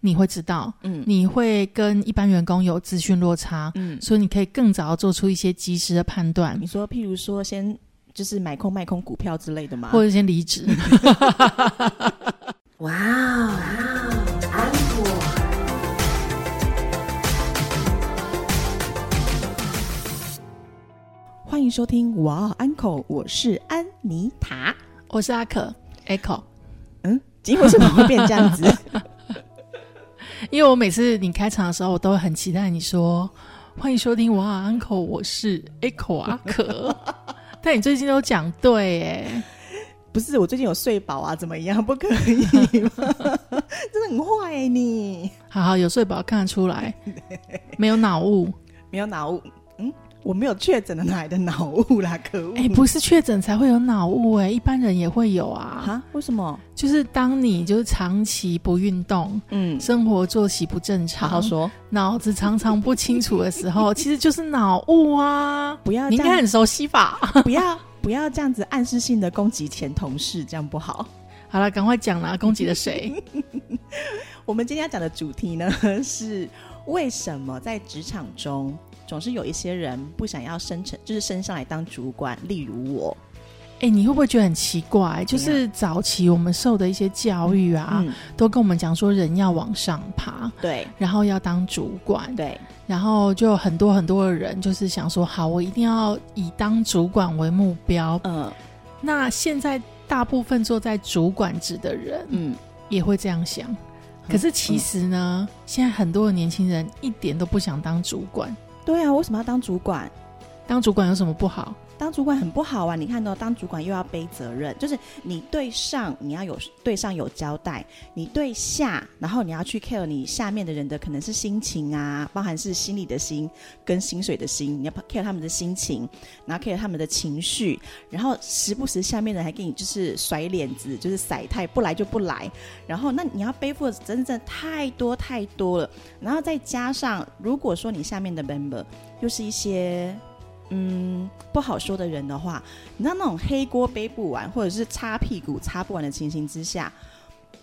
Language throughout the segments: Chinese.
你会知道，嗯你会跟一般员工有资讯落差，嗯，所以你可以更早做出一些及时的判断你，说譬如说先就是买空卖空股票之类的吗？或者先离职。哇哦，安果。欢迎收听《哇哦安口》，我是安妮塔。我是阿可 Echo，嗯，今天为什么会变这样子？因为我每次你开场的时候，我都会很期待你说欢迎收听哇 Uncle，我是 Echo 阿可。但你最近都讲对哎，不是，我最近有睡饱啊，怎么样？不可以吗？真的很坏、欸、你，好好有睡饱看得出来，没有脑雾。没有脑雾。嗯，我没有确诊的，哪来的脑雾啦？可恶！哎、不是确诊才会有脑雾哎，一般人也会有啊。啊？为什么？就是当你就是长期不运动，嗯，生活作息不正常，好好说，脑子常常不清楚的时候，其实就是脑雾啊。不要应该很熟悉吧？不要不要这样子暗示性的攻击前同事，这样不好。好了，赶快讲啦，攻击了谁？我们今天要讲的主题呢是为什么在职场中总是有一些人不想要升成，就是升上来当主管，例如我。哎、你会不会觉得很奇怪？就是早期我们受的一些教育啊，嗯，都跟我们讲说人要往上爬，对。然后要当主管，对，然后就有很多很多的人就是想说，好，我一定要以当主管为目标。嗯。那现在大部分坐在主管职的人嗯，也会这样想，可是其实呢，现在很多的年轻人一点都不想当主管。对啊，为什么要当主管？当主管有什么不好？当主管很不好啊！你看到、当主管又要背责任，就是你对上你要有对上有交代，你对下，然后你要去 care 你下面的人的可能是心情啊，包含是心里的心跟薪水的心，你要 care 他们的心情，然后 care 他们的情绪，然后时不时下面的人还给你就是甩脸子，就是甩态，不来就不来，然后那你要背负的真正太多太多了，然后再加上如果说你下面的 member 又是一些。嗯，不好说的人的话，你知道那种黑锅背不完，或者是擦屁股擦不完的情形之下，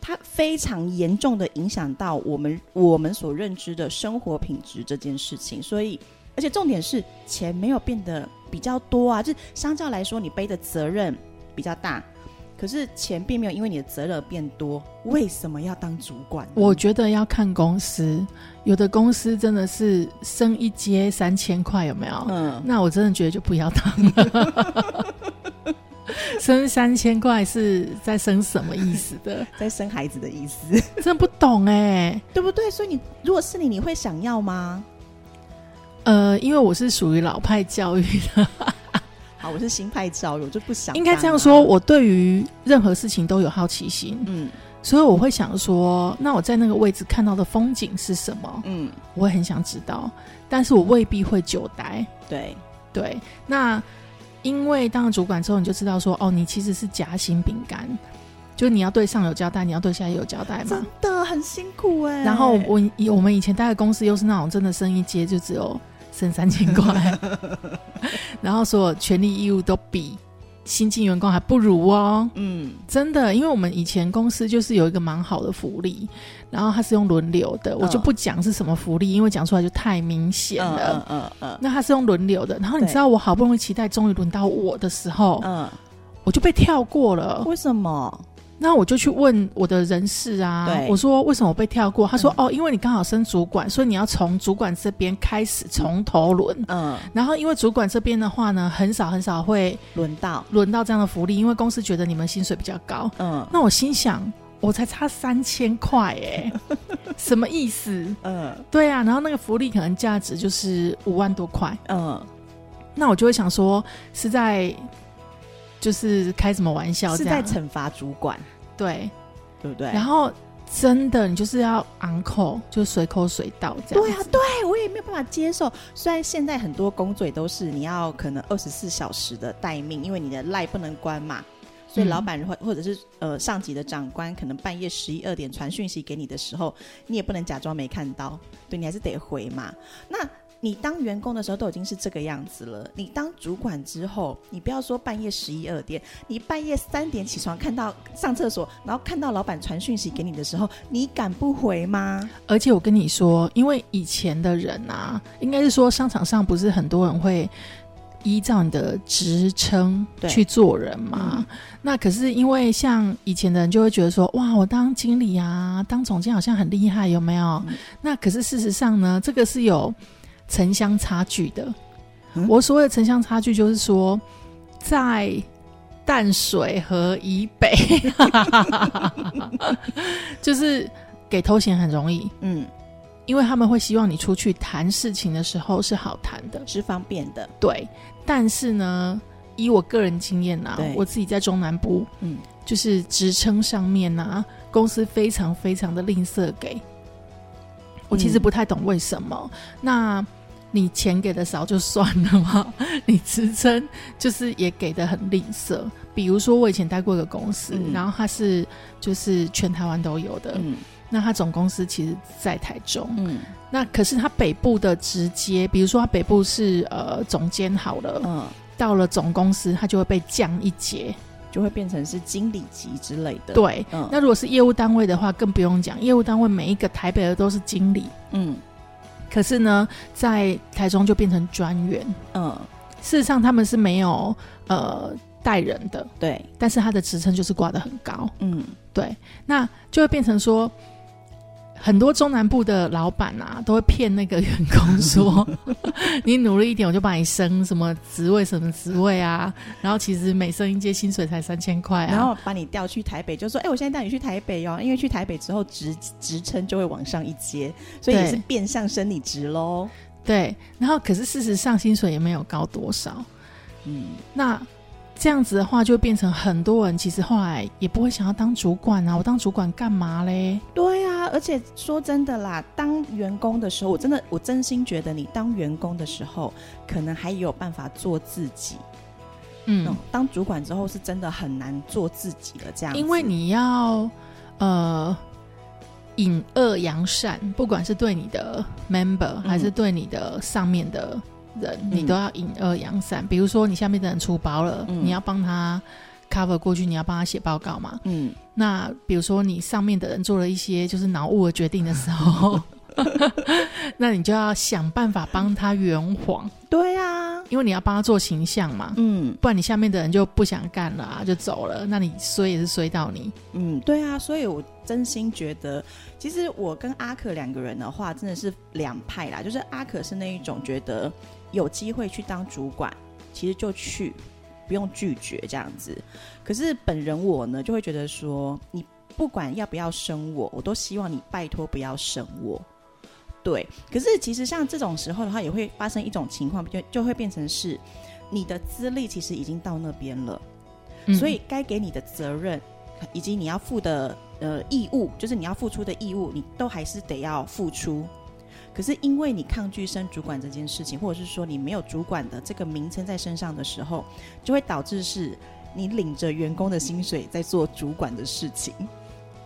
它非常严重的影响到我们我们所认知的生活品质这件事情。所以，而且重点是钱没有变得比较多啊，就是相较来说，你背的责任比较大，可是钱并没有因为你的责任而变多。为什么要当主管？我觉得要看公司，有的公司真的是升一阶三千块，有没有？嗯，那我真的觉得就不要当了。升三千块是在升什么意思的？在生孩子的意思，真不懂哎、对不对？所以你如果是你，你会想要吗？呃，因为我是属于老派教育的，好，我是新派教育，我就不想、应该这样说，。我对于任何事情都有好奇心，嗯所以我会想说，那我在那个位置看到的风景是什么？嗯，我会很想知道，但是我未必会久待。对，对，那因为当了主管之后，你就知道说，哦，你其实是夹心饼干，就你要对上有交代，你要对下也有交代嘛真。的很辛苦哎、然后我以我们以前待的公司又是那种真的升一阶就只有升三千块，然后所有权利义务都比新进员工还不如哦。嗯真的，因为我们以前公司就是有一个蛮好的福利，然后它是用轮流的，我就不讲是什么福利，因为讲出来就太明显嗯了。嗯嗯嗯那它是用轮流的，然后你知道我好不容易期待终于轮到我的时候，嗯，我就被跳过了。为什么？那我就去问我的人事啊，我说为什么我被跳过？他说、嗯哦，因为你刚好升主管，所以你要从主管这边开始从头轮。嗯，然后因为主管这边的话呢，很少很少会轮到轮到这样的福利，因为公司觉得你们薪水比较高。嗯那我心想，我才差三千块哎，什么意思？嗯对啊，然后那个福利可能价值就是五万多块，嗯，那我就会想说是在就是开什么玩笑是？在惩罚主管，对，对不对？然后真的你就是要昂口，就随口随到这样。对啊，对我也没有办法接受。虽然现在很多工作也都是你要可能二十四小时的待命，因为你的赖不能关嘛，所以嗯老板或或者是呃上级的长官可能半夜十一二点传讯息给你的时候，你也不能假装没看到，对你还是得回嘛。那你当员工的时候都已经是这个样子了，你当主管之后，你不要说半夜十一二点，你半夜三点起床看到上厕所，然后看到老板传讯息给你的时候，你敢不回吗？而且我跟你说，因为以前的人啊，应该是说商场上不是很多人会依照你的职称去做人嘛？嗯那可是因为像以前的人就会觉得说，哇，我当经理啊，当总监好像很厉害，有没有？嗯那可是事实上呢，这个是有城乡差距的。嗯我所谓的城乡差距，就是说在淡水和以北，就是给头衔很容易，嗯，因为他们会希望你出去谈事情的时候是好谈的，是方便的，对。但是呢，以我个人经验啊，我自己在中南部，嗯，就是职称上面啊，公司非常非常的吝啬给。我其实嗯不太懂为什么。那你钱给的少就算了嘛，你职称就是也给的很吝啬。比如说，我以前待过一个公司，嗯。然后它是就是全台湾都有的，嗯。那它总公司其实在台中，嗯。那可是它北部的直接，比如说它北部是呃总监好了，嗯，到了总公司它就会被降一阶。就会变成是经理级之类的。，对，嗯。那如果是业务单位的话，更不用讲，业务单位每一个台北的都是经理，嗯可是呢，在台中就变成专员。嗯，事实上，他们是没有呃带人的，对，但是他的职称就是挂得很高。嗯对，那就会变成说，很多中南部的老板啊，都会骗那个员工说，你努力一点，我就把你升什么职位什么职位啊，然后其实每升一阶薪水才三千块啊，然后把你调去台北，就说：“哎、我现在带你去台北哦，因为去台北之后职职称就会往上一阶，所以也是变相升你职喽。对，然后可是事实上薪水也没有高多少，”嗯，那这样子的话，就变成很多人其实后来也不会想要当主管啊，我当主管干嘛嘞？对啊，而且说真的啦，当员工的时候，我真的我真心觉得你当员工的时候，可能还有办法做自己。嗯，嗯，当主管之后是真的很难做自己了，这样。因为你要呃引恶扬善，不管是对你的 member、嗯还是对你的上面的人，嗯你都要引恶扬善。比如说你下面的人出包了，嗯你要帮他 cover 过去，你要帮他写报告嘛。嗯，那比如说你上面的人做了一些就是脑雾的决定的时候，那你就要想办法帮他圆谎，对啊，因为你要帮他做形象嘛。嗯不然你下面的人就不想干了啊，就走了。那你衰也是衰到你。嗯，对啊，所以我真心觉得，其实我跟阿可两个人的话，真的是两派啦。就是阿可是那一种觉得有机会去当主管，其实就去，不用拒绝这样子。可是本人我呢，就会觉得说，你不管要不要生我，我都希望你拜托不要生我。对，可是其实像这种时候的话，也会发生一种情况，就就会变成是你的资历其实已经到那边了。嗯所以该给你的责任以及你要负的呃义务，就是你要付出的义务，你都还是得要付出。可是因为你抗拒升主管这件事情，或者是说你没有主管的这个名称在身上的时候，就会导致是你领着员工的薪水在做主管的事情。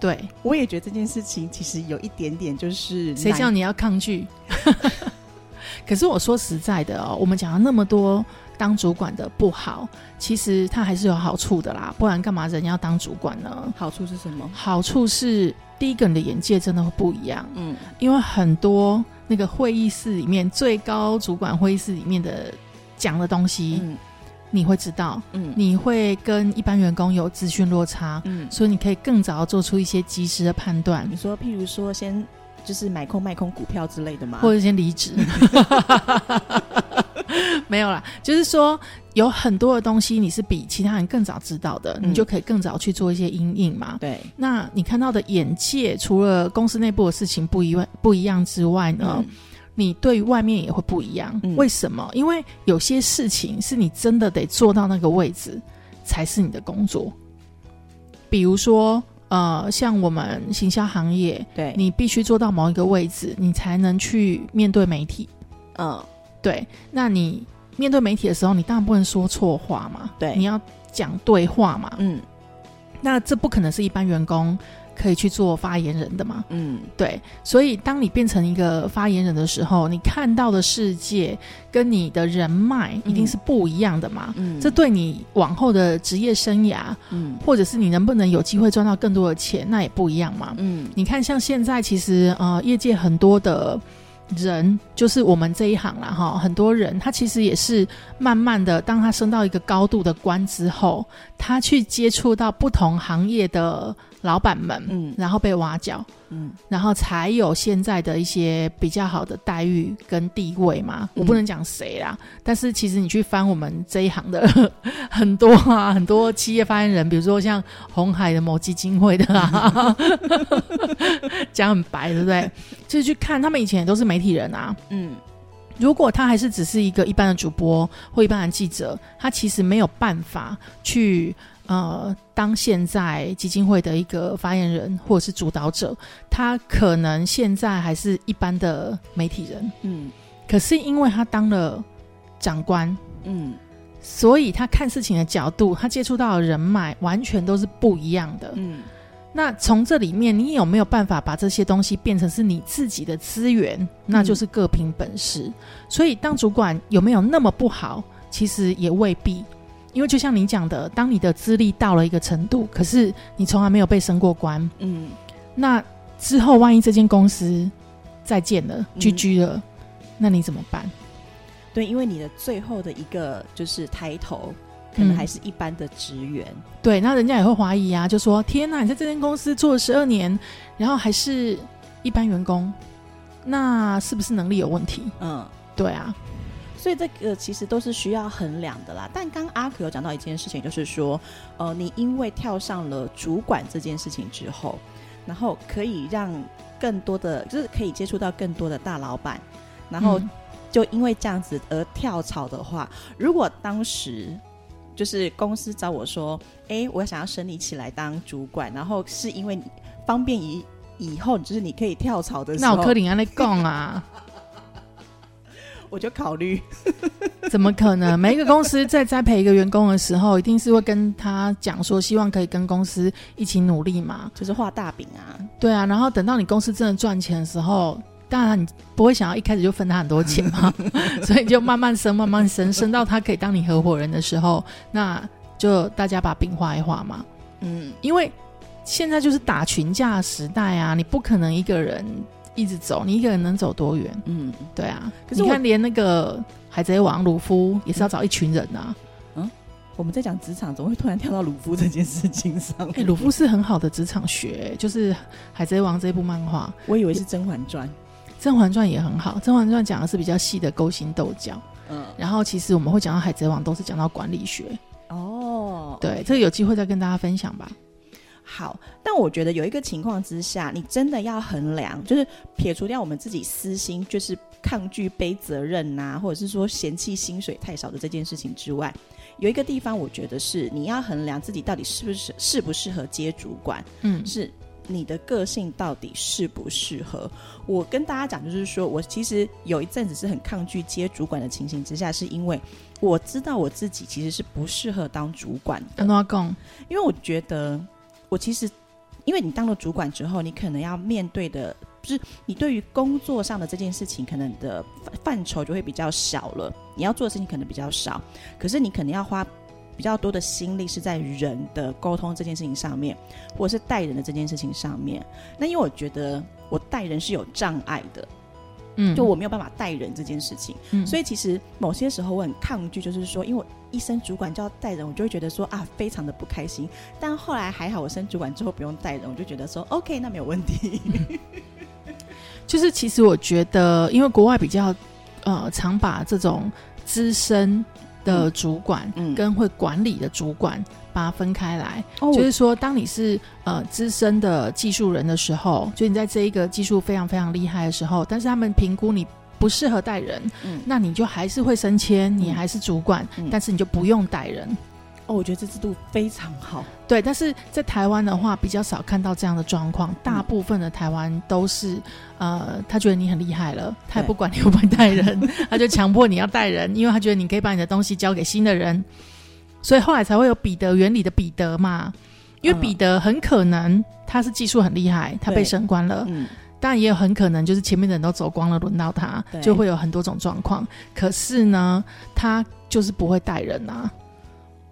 对，我也觉得这件事情其实有一点点就是谁叫你要抗拒？可是我说实在的哦，我们讲了那么多当主管的不好，其实它还是有好处的啦，不然干嘛人要当主管呢？好处是什么？好处是第一个，你的眼界真的会不一样，嗯。因为很多那个会议室里面最高主管会议室里面的讲的东西，嗯。你会知道，嗯。你会跟一般员工有资讯落差，嗯，所以你可以更早做出一些及时的判断。你，说譬如说先就是买空卖空股票之类的吗？或者先离职。没有啦，就是说有很多的东西你是比其他人更早知道的，嗯你就可以更早去做一些阴影嘛。对，那你看到的眼界，除了公司内部的事情不一外不一样之外呢，嗯你对于外面也会不一样。嗯为什么？因为有些事情是你真的得做到那个位置，才是你的工作。比如说，呃，像我们行销行业，对，你必须做到某一个位置，你才能去面对媒体。嗯对，那你面对媒体的时候，你当然不能说错话嘛，对你要讲对话嘛。嗯那这不可能是一般员工可以去做发言人的嘛。嗯对，所以当你变成一个发言人的时候，你看到的世界跟你的人脉一定是不一样的嘛。嗯，这对你往后的职业生涯，嗯或者是你能不能有机会赚到更多的钱，那也不一样嘛。嗯你看，像现在其实呃，业界很多的人，就是我们这一行啦哈，很多人他其实也是慢慢的，当他升到一个高度的官之后，他去接触到不同行业的老板们，嗯。然后被挖角，嗯然后才有现在的一些比较好的待遇跟地位嘛。我不能讲谁啦，但是其实你去翻我们这一行的 很多啊，很多企业发言人，比如说像红海的某基金会的啊，讲很白，对不对？就是去看他们以前也都是媒体人啊。嗯如果他还是只是一个一般的主播或一般的记者，他其实没有办法去呃当现在基金会的一个发言人或者是主导者，他可能现在还是一般的媒体人，嗯可是因为他当了长官，嗯所以他看事情的角度，他接触到的人脉完全都是不一样的。嗯那从这里面，你有没有办法把这些东西变成是你自己的资源？那就是各凭本事。所以当主管有没有那么不好？其实也未必，因为就像你讲的，当你的资历到了一个程度，可是你从来没有被升过官，嗯那之后万一这间公司再见了、嗯 GG 了，那你怎么办？对，因为你的最后的一个就是抬头，可能嗯还是一般的职员。对，那人家也会怀疑啊，就说：天哪，你在这间公司做了十二年，然后还是一般员工，那是不是能力有问题？嗯，对啊，所以这个其实都是需要衡量的啦。但刚刚阿可有讲到一件事情，就是说，呃，你因为跳上了主管这件事情之后，然后可以让更多的，就是可以接触到更多的大老板，然后嗯就因为这样子而跳槽的话，如果当时就是公司找我说，哎，我想要升你起来当主管，然后是因为你方便以以后就是你可以跳槽的时候，那我柯林安在讲啊，我就考虑，怎么可能？每一个公司在栽培一个员工的时候，一定是会跟他讲说，希望可以跟公司一起努力嘛。就是画大饼啊，对啊，然后等到你公司真的赚钱的时候，当然你不会想要一开始就分他很多钱嘛，所以就慢慢升，慢慢升，升到他可以当你合伙人的时候，那就大家把饼画一画嘛。嗯。因为现在就是打群架时代啊，你不可能一个人一直走，你一个人能走多远？嗯，对啊，可是你看连那个海贼王鲁夫也是要找一群人啊。嗯我们在讲职场，怎么会突然跳到鲁夫这件事情上面？哎、鲁夫是很好的职场学，就是海贼王这部漫画，我以为是《甄嬛传》。《甄嬛传》也很好，《甄嬛传》讲的是比较细的勾心斗角。嗯，然后其实我们会讲到海贼王，都是讲到管理学。哦，对，这个有机会再跟大家分享吧。好，但我觉得有一个情况之下，你真的要衡量，就是撇除掉我们自己私心，就是抗拒背责任呐、或者是说嫌弃薪水太少的这件事情之外，有一个地方，我觉得是你要衡量自己到底是不是适不适合接主管，嗯是你的个性到底适不适合。我跟大家讲，就是说我其实有一阵子是很抗拒接主管的情形之下，是因为我知道我自己其实是不适合当主管的安，诺贡，因为我觉得我其实，因为你当了主管之后，你可能要面对的，就是你对于工作上的这件事情，可能的范范畴就会比较小了，你要做的事情可能比较少，可是你可能要花比较多的心力是在人的沟通这件事情上面，或者是带人的这件事情上面。那因为我觉得我带人是有障碍的，嗯，就我没有办法带人这件事情。嗯，所以其实某些时候我很抗拒，就是说，因为我一升主管就要带人，我就会觉得说啊，非常的不开心。但后来还好，我升主管之后不用带人，我就觉得说 OK，那没有问题。就是其实我觉得，因为国外比较呃常把这种资深的主管嗯跟会管理的主管把它分开来。哦。就是说，当你是呃资深的技术人的时候，就你在这一个技术非常非常厉害的时候，但是他们评估你不适合带人，嗯。那你就还是会升迁，你嗯。还是主管，嗯。但是你就不用带人。哦，我觉得这制度非常好。对，但是在台湾的话，比较少看到这样的状况。大部分的台湾都是，呃，他觉得你很厉害了，他也不管你会不会带人，他就强迫你要带人，因为他觉得你可以把你的东西交给新的人，所以后来才会有彼得原理的彼得嘛。因为彼得很可能他是技术很厉害，他被升官了，嗯，但也有很可能就是前面的人都走光了，轮到他就会有很多种状况。可是呢，他就是不会带人啊。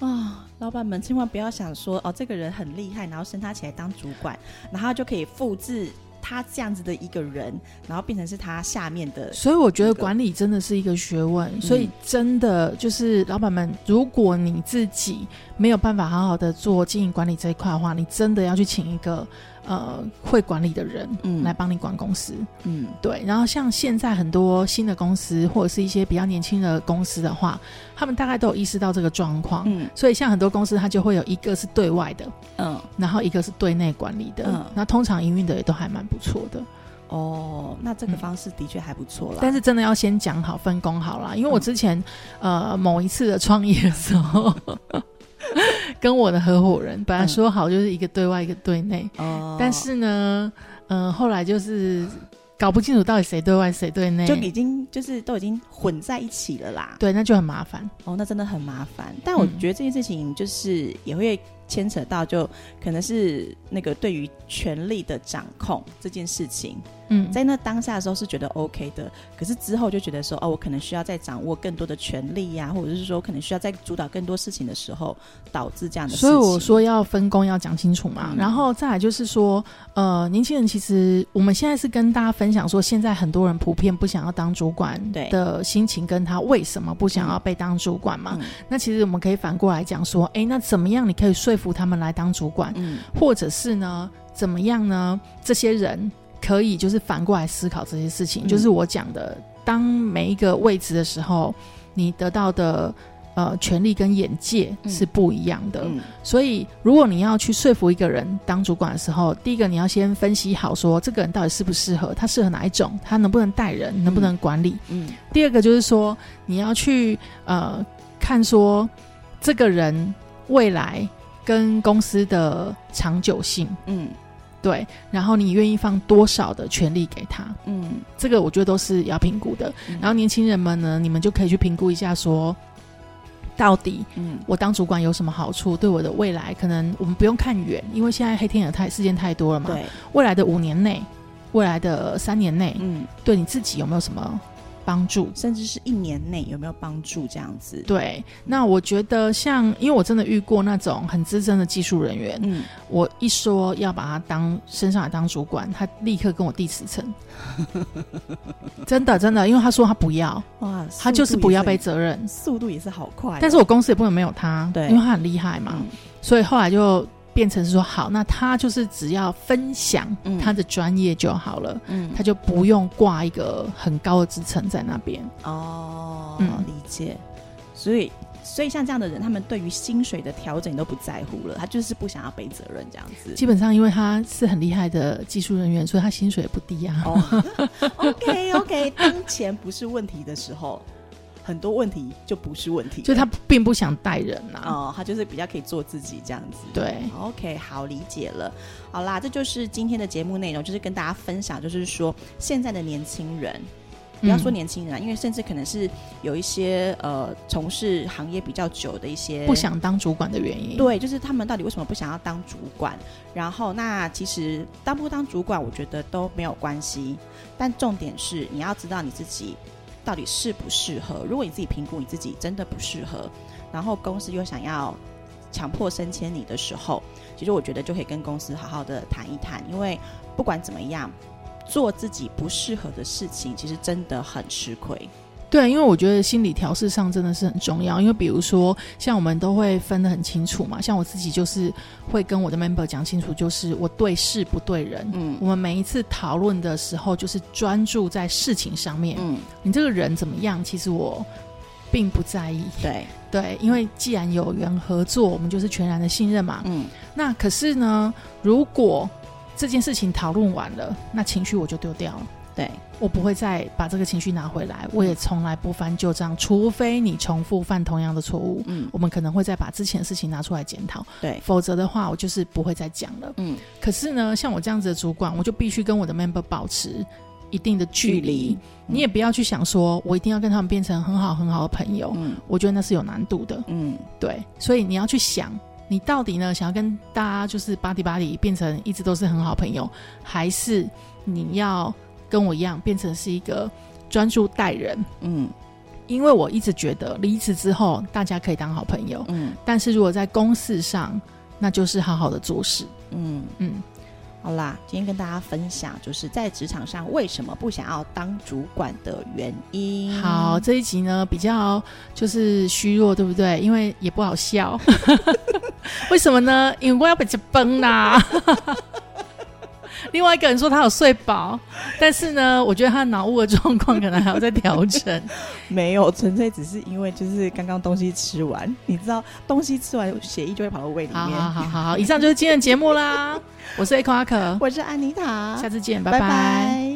啊、老板们千万不要想说哦，这个人很厉害，然后升他起来当主管，然后就可以复制他这样子的一个人，然后变成是他下面的。所以我觉得管理真的是一个学问，所以真的就是老板们，如果你自己没有办法好好的做经营管理这一块的话，你真的要去请一个呃会管理的人嗯。来帮你管公司。嗯。对，然后像现在很多新的公司或者是一些比较年轻的公司的话，他们大概都有意识到这个状况，嗯。所以像很多公司它就会有一个是对外的，嗯，然后一个是对内管理的，嗯。那通常营运的也都还蛮不错的。哦，那这个嗯方式的确还不错啦。但是真的要先讲好分工好啦，因为我嗯。之前、呃某一次的创业的时候，跟我的合伙人本来说好就是一个对外一个对内，哦，但是呢，嗯、后来就是搞不清楚到底谁对外谁对内，就已经就是都已经混在一起了啦。对，那就很麻烦。哦，那真的很麻烦。但我嗯觉得这件事情就是也会牵扯到，就可能是那个对于权力的掌控这件事情，嗯，在那当下的时候是觉得 OK 的，可是之后就觉得说，哦，我可能需要再掌握更多的权利呀、或者是说可能需要再主导更多事情的时候，导致这样的事情。所以我说要分工要讲清楚嘛，嗯然后再来就是说，呃，年轻人其实我们现在是跟大家分享说，现在很多人普遍不想要当主管对的心情，跟他为什么不想要被当主管嘛。嗯那其实我们可以反过来讲说，诶，那怎么样你可以说服他们来当主管，嗯或者是呢，怎么样呢？这些人可以就是反过来思考这些事情，嗯。就是我讲的，当每一个位置的时候，你得到的。呃，权利跟眼界嗯。是不一样的，嗯。所以如果你要去说服一个人当主管的时候，第一个你要先分析好，说这个人到底适不适合，他适合哪一种，他能不能带人，能不能管理。嗯。第二个就是说，你要去呃看说这个人未来跟公司的长久性，嗯对，然后你愿意放多少的权利给他，嗯这个我觉得都是要评估的。嗯然后年轻人们呢，你们就可以去评估一下说。到底嗯我当主管有什么好处？对我的未来，可能我们不用看远，因为现在黑天鹅太事件太多了嘛。对未来的五年内，未来的三年内，嗯，对你自己有没有什么帮助？甚至是一年内有没有帮助这样子？对，那我觉得像，因为我真的遇过那种很资深的技术人员，嗯，我一说要把他当升上来当主管，他立刻跟我递辞呈。真的真的，因为他说他不要，哇，他就是不要背速责任速度也是好快哦、但是我公司也不能没有他，对因为他很厉害嘛，嗯所以后来就变成是说，好，那他就是只要分享嗯他的专业就好了，嗯他就不用挂一个很高的职称在那边。哦，嗯理解。所以，所以像这样的人，他们对于薪水的调整都不在乎了，他就是不想要背责任这样子。基本上，因为他是很厉害的技术人员，所以他薪水也不低啊。哦，OK OK，当钱不是问题的时候，很多问题就不是问题了。就他并不想带人啊。哦，他就是比较可以做自己这样子。对，OK，好，理解了。好啦，这就是今天的节目内容，就是跟大家分享，就是说现在的年轻人，不要说嗯年轻人啊，因为甚至可能是有一些呃从事行业比较久的一些不想当主管的原因。，对，就是他们到底为什么不想要当主管？然后，那其实当不当主管，我觉得都没有关系。但重点是你要知道你自己到底适不适合。如果你自己评估你自己真的不适合，然后公司又想要强迫升迁你的时候，其实我觉得就可以跟公司好好的谈一谈，因为不管怎么样。做自己不适合的事情，其实真的很吃亏。对，因为我觉得心理调试上真的是很重要。因为比如说，像我们都会分得很清楚嘛，像我自己就是会跟我的 member 讲清楚，就是我对事不对人。嗯我们每一次讨论的时候，就是专注在事情上面。嗯，你这个人怎么样，其实我并不在意。对，对，因为既然有缘合作，我们就是全然的信任嘛。嗯那可是呢，如果这件事情讨论完了，那情绪我就丢掉了。对，我不会再把这个情绪拿回来，我也从来不翻旧账，除非你重复犯同样的错误，嗯。我们可能会再把之前的事情拿出来检讨，对，否则的话，我就是不会再讲了。嗯。可是呢，像我这样子的主管，我就必须跟我的 member 保持一定的距离。距你也不要去想说我一定要跟他们变成很好很好的朋友，嗯。我觉得那是有难度的。嗯。对，所以你要去想你到底呢想要跟大家就是巴迪巴迪变成一直都是很好朋友，还是你要跟我一样变成是一个专注待人？嗯因为我一直觉得离职之后大家可以当好朋友，嗯但是如果在公事上，那就是好好的做事。嗯，嗯，好啦，今天跟大家分享就是在职场上为什么不想要当主管的原因。好，，这一集呢比较就是虚弱，对不对？因为也不好笑。为什么呢？因为我要被这崩啦。另外一个人说他有睡饱，但是呢，我觉得他脑雾的状况可能还要再调整。没有，纯粹只是因为就是刚刚东西吃完，你知道东西吃完血液就会跑到胃里面。好好好好，以上就是今天的节目啦。我是阿可，我是安妮塔，下次见，拜拜拜